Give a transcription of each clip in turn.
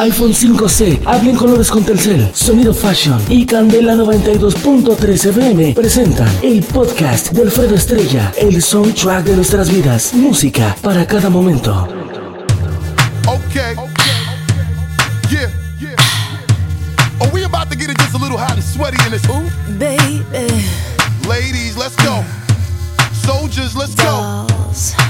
iPhone 5C, hablen colores con Telcel, Sonido Fashion y Candela 92.3 FM presentan el podcast de Alfredo Estrella, el soundtrack de nuestras vidas, música para cada momento. Ladies, let's go. Soldiers, let's go.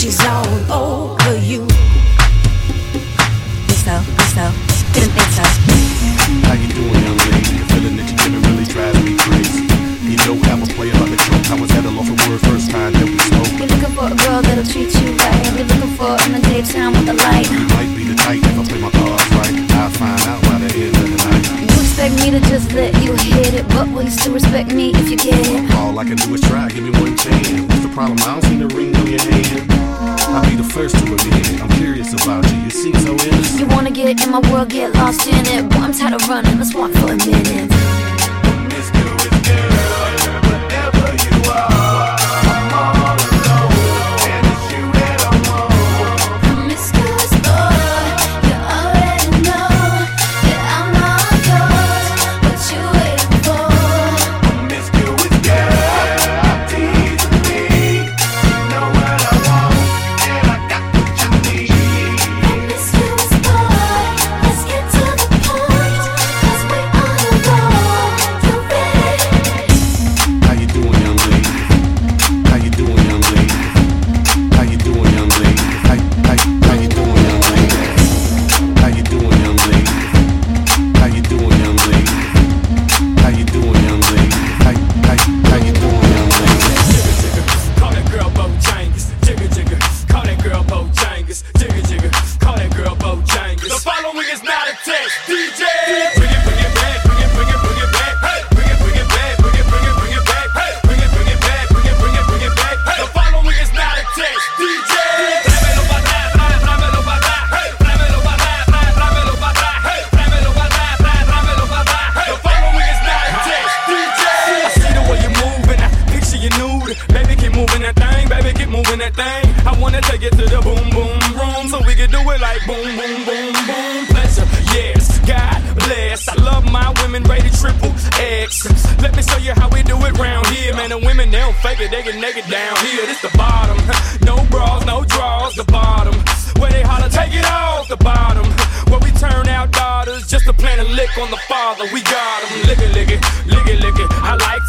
She's all over you. my world, get lost in it. Boy, I'm tired of running, let's walk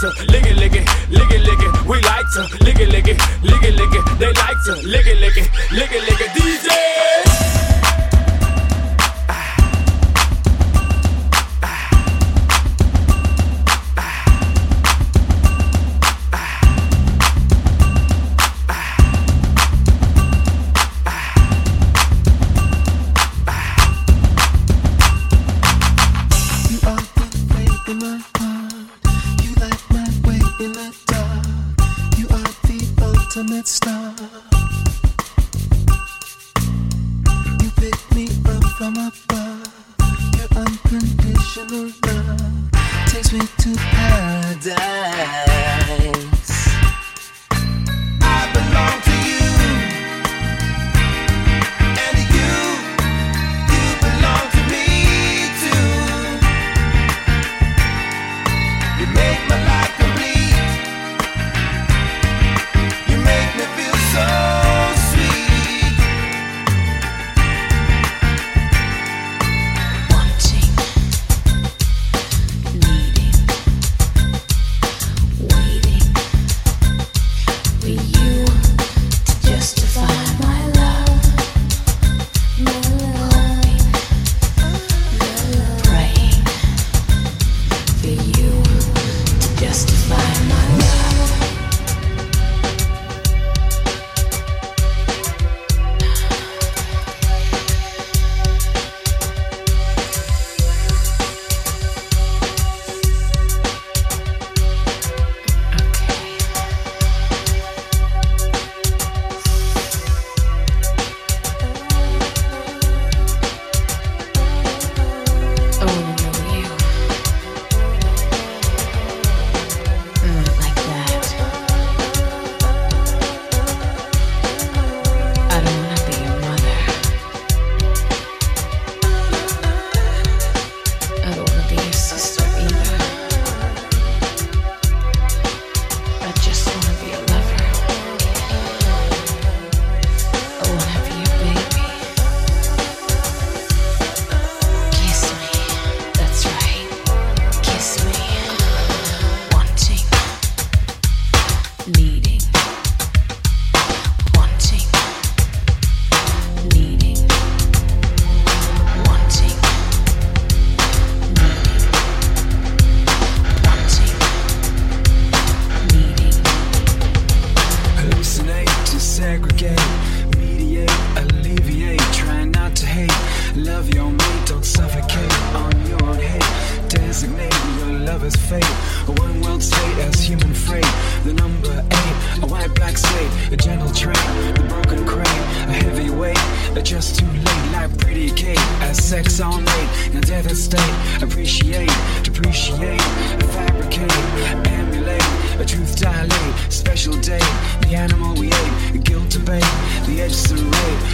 to lick it, lick it, lick it, lick it. We like to lick it, lick it, lick it, lick it. They like to lick it, lick it, lick it, lick it. DJ.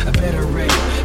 A better rate.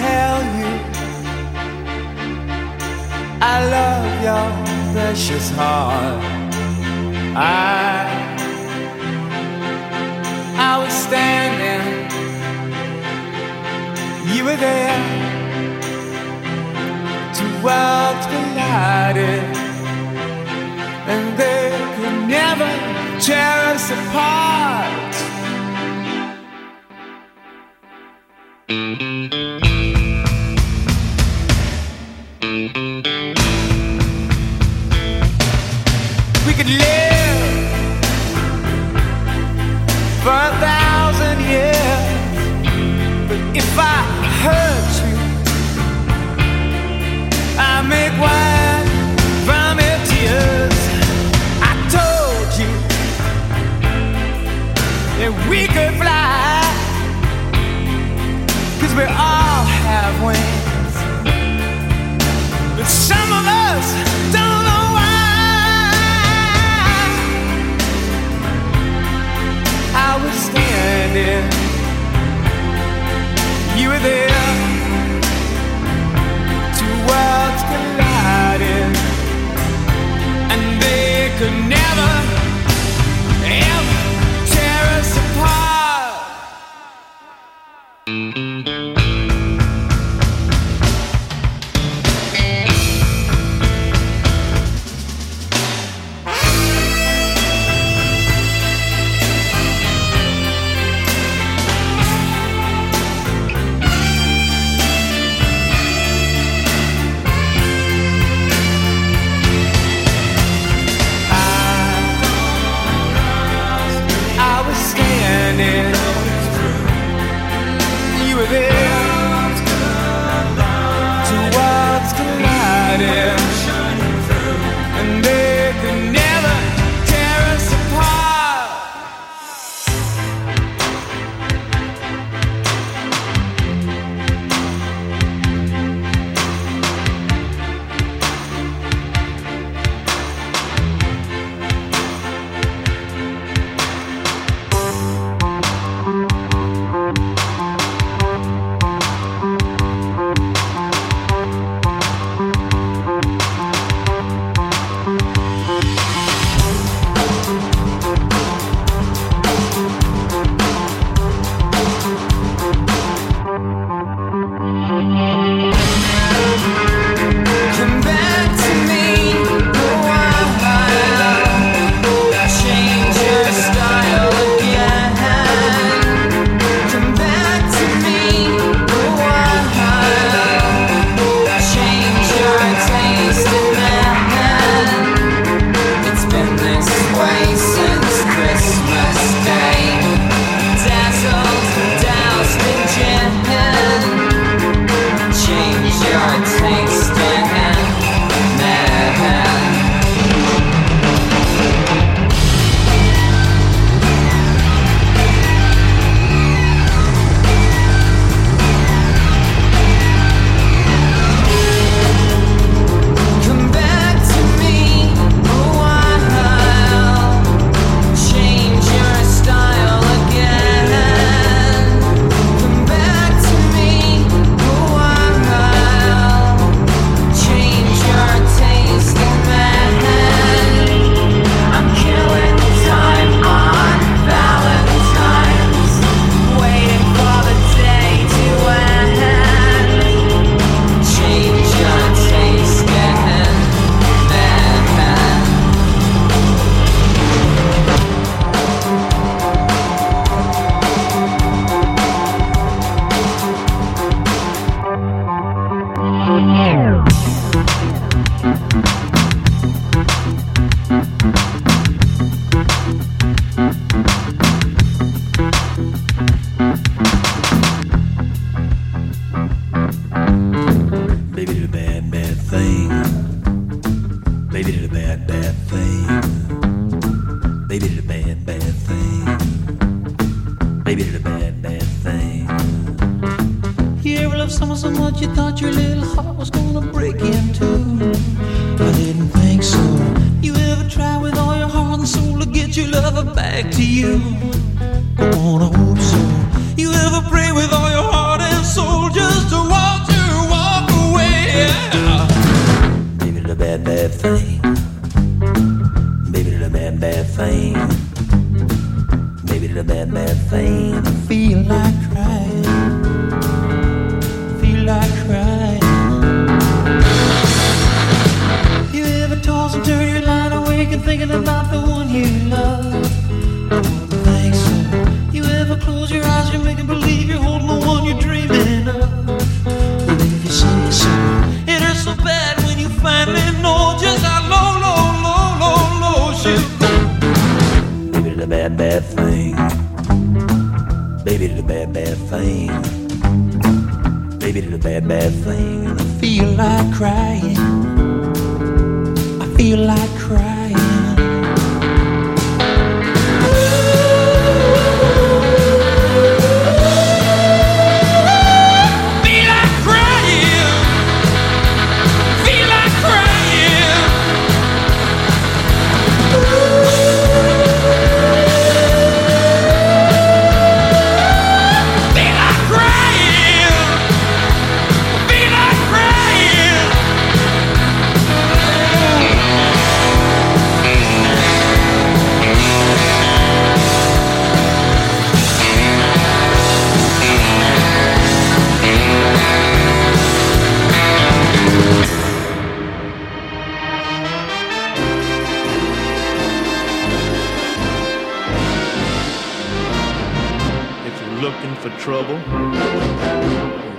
tell you I love your precious heart. I I was standing, you were there, two worlds collided, and they could never tear us apart. Thing. Baby, a bad, bad thing. And I feel like crying. I feel like crying. Looking for trouble, you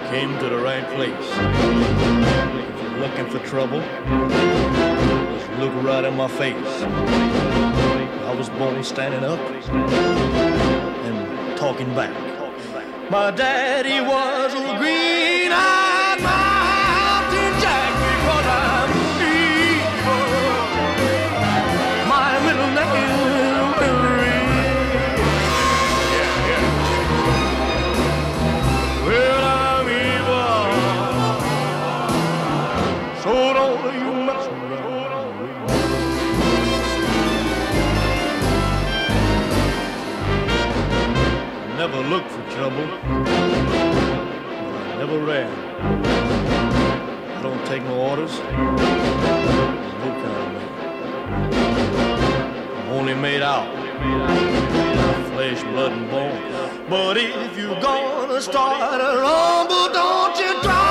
came to the right place. If you're looking for trouble, just look right in my face. I was born standing up and talking back. My daddy was a green-eyed Never ran. I don't take no orders, no kind of man. I'm only made out flesh, blood, and bone. But if you're gonna start a rumble, don't you try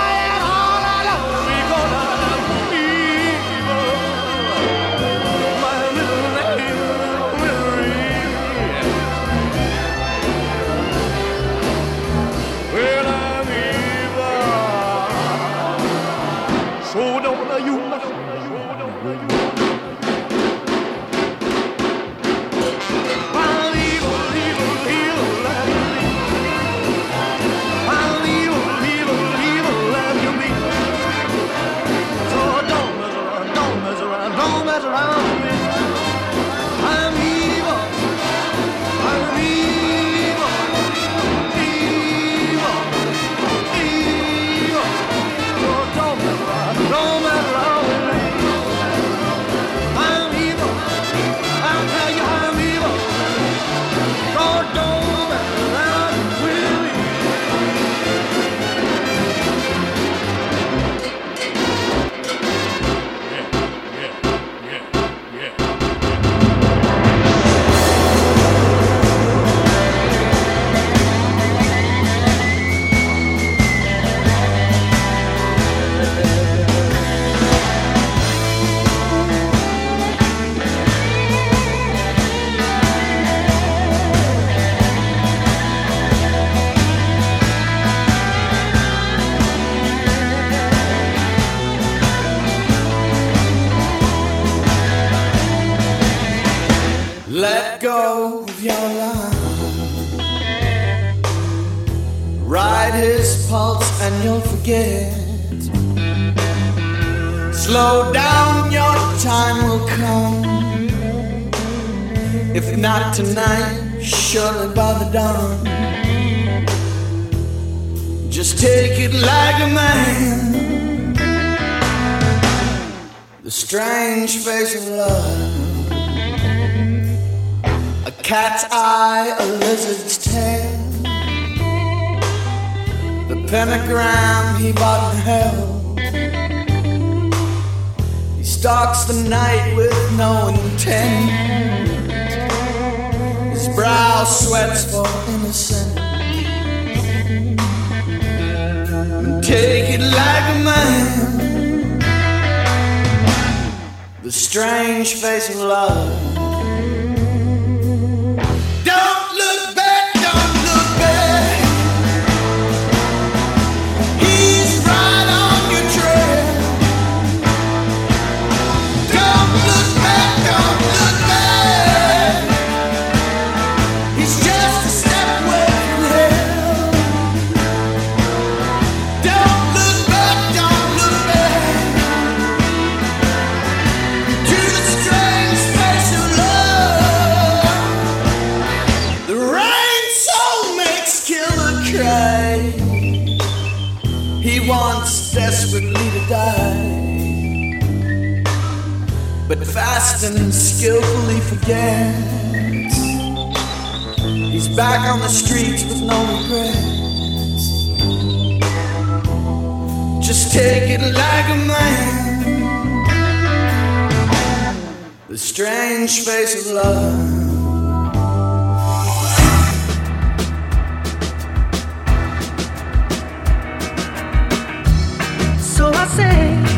Tonight, surely by the dawn. Just take it like a man. The strange face of love. A cat's eye, a lizard's tail. The pentagram he bought in hell. He stalks the night with no intent. Brow sweats for innocence. And take it like a man. The strange face of love. And skillfully forgets. He's back on the streets with no regrets. Just take it like a man. The strange face of love. So I say,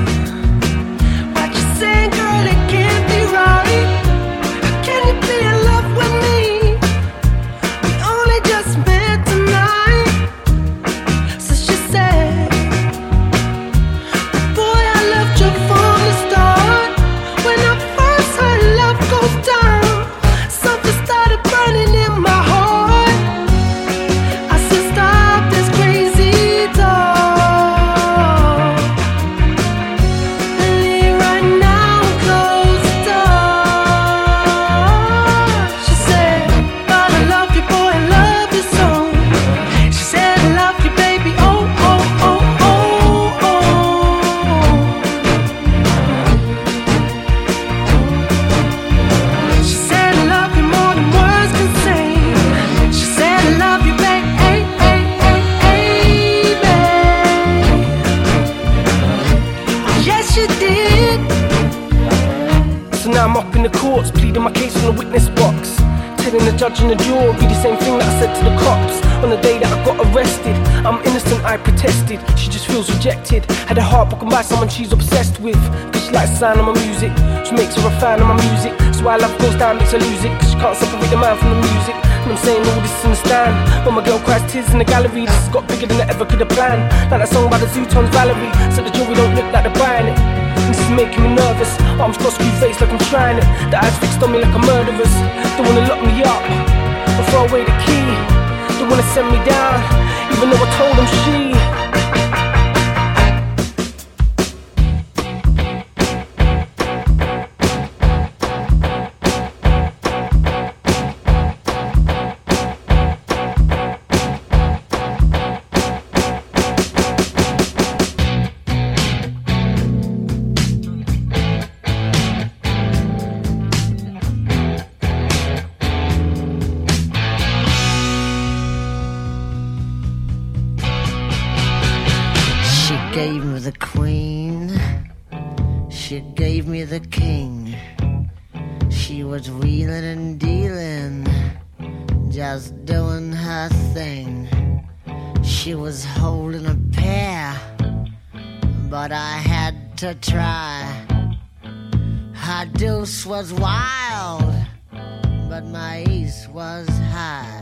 rejected. Had her heart broken by someone she's obsessed with. Cause she likes the sound of my music, she makes her a fan of my music. So why love goes down, makes her lose it. Cause she can't separate the man from the music. And I'm saying all this in the stand. When my girl cries tears in the gallery, this has got bigger than I ever could have planned. Like that song by the Zutons Valerie. So the jury don't look like they're buying it. This is making me nervous. Arms crossed, screw face like I'm trying it. The eyes fixed on me like a murderer's. They wanna lock me up and throw away the key. They wanna send me down, even though I told them. She to try. Her deuce was wild, but my ace was high.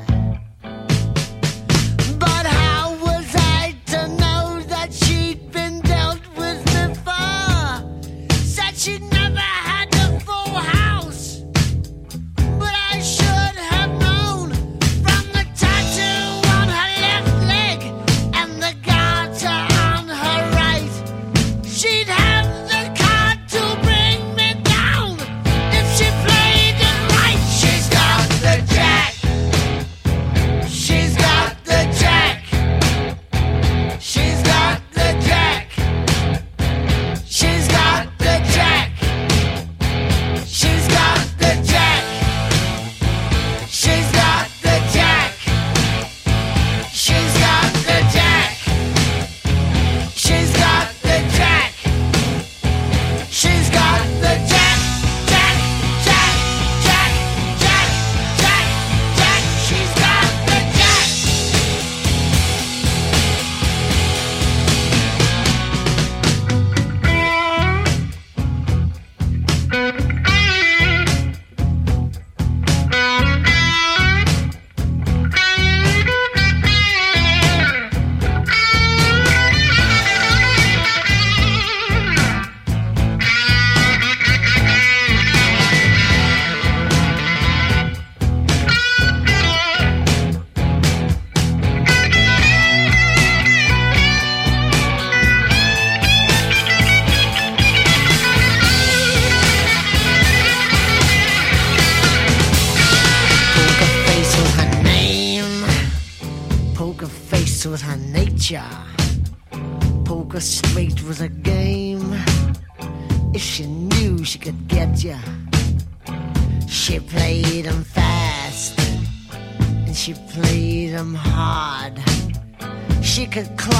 Could close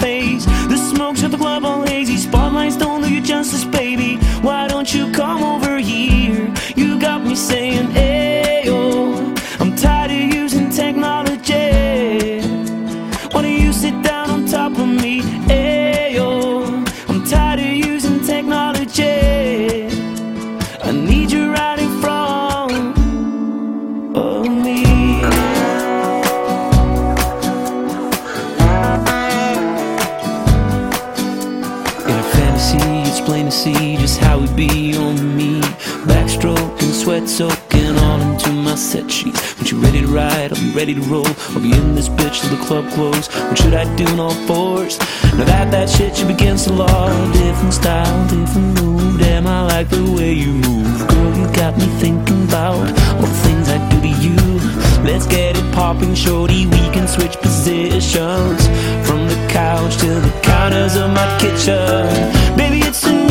smoke's at the club all hazy. Spotlights don't do you justice, baby. Why don't you come over here? You got me saying, Ayo. It's plain to see just how we be on me. Backstroking, sweat soaking all into my set sheets. When you ready to ride, I'll be ready to roll. I'll be in this bitch till the club close. What should I do in all fours? Now that that shit should against the law. Different style, different move. Damn, I like the way you move. Girl, you got me thinking about all the things I do to you. Let's get it popping, shorty. We can switch positions from couch to the counters of my kitchen. Baby, it's a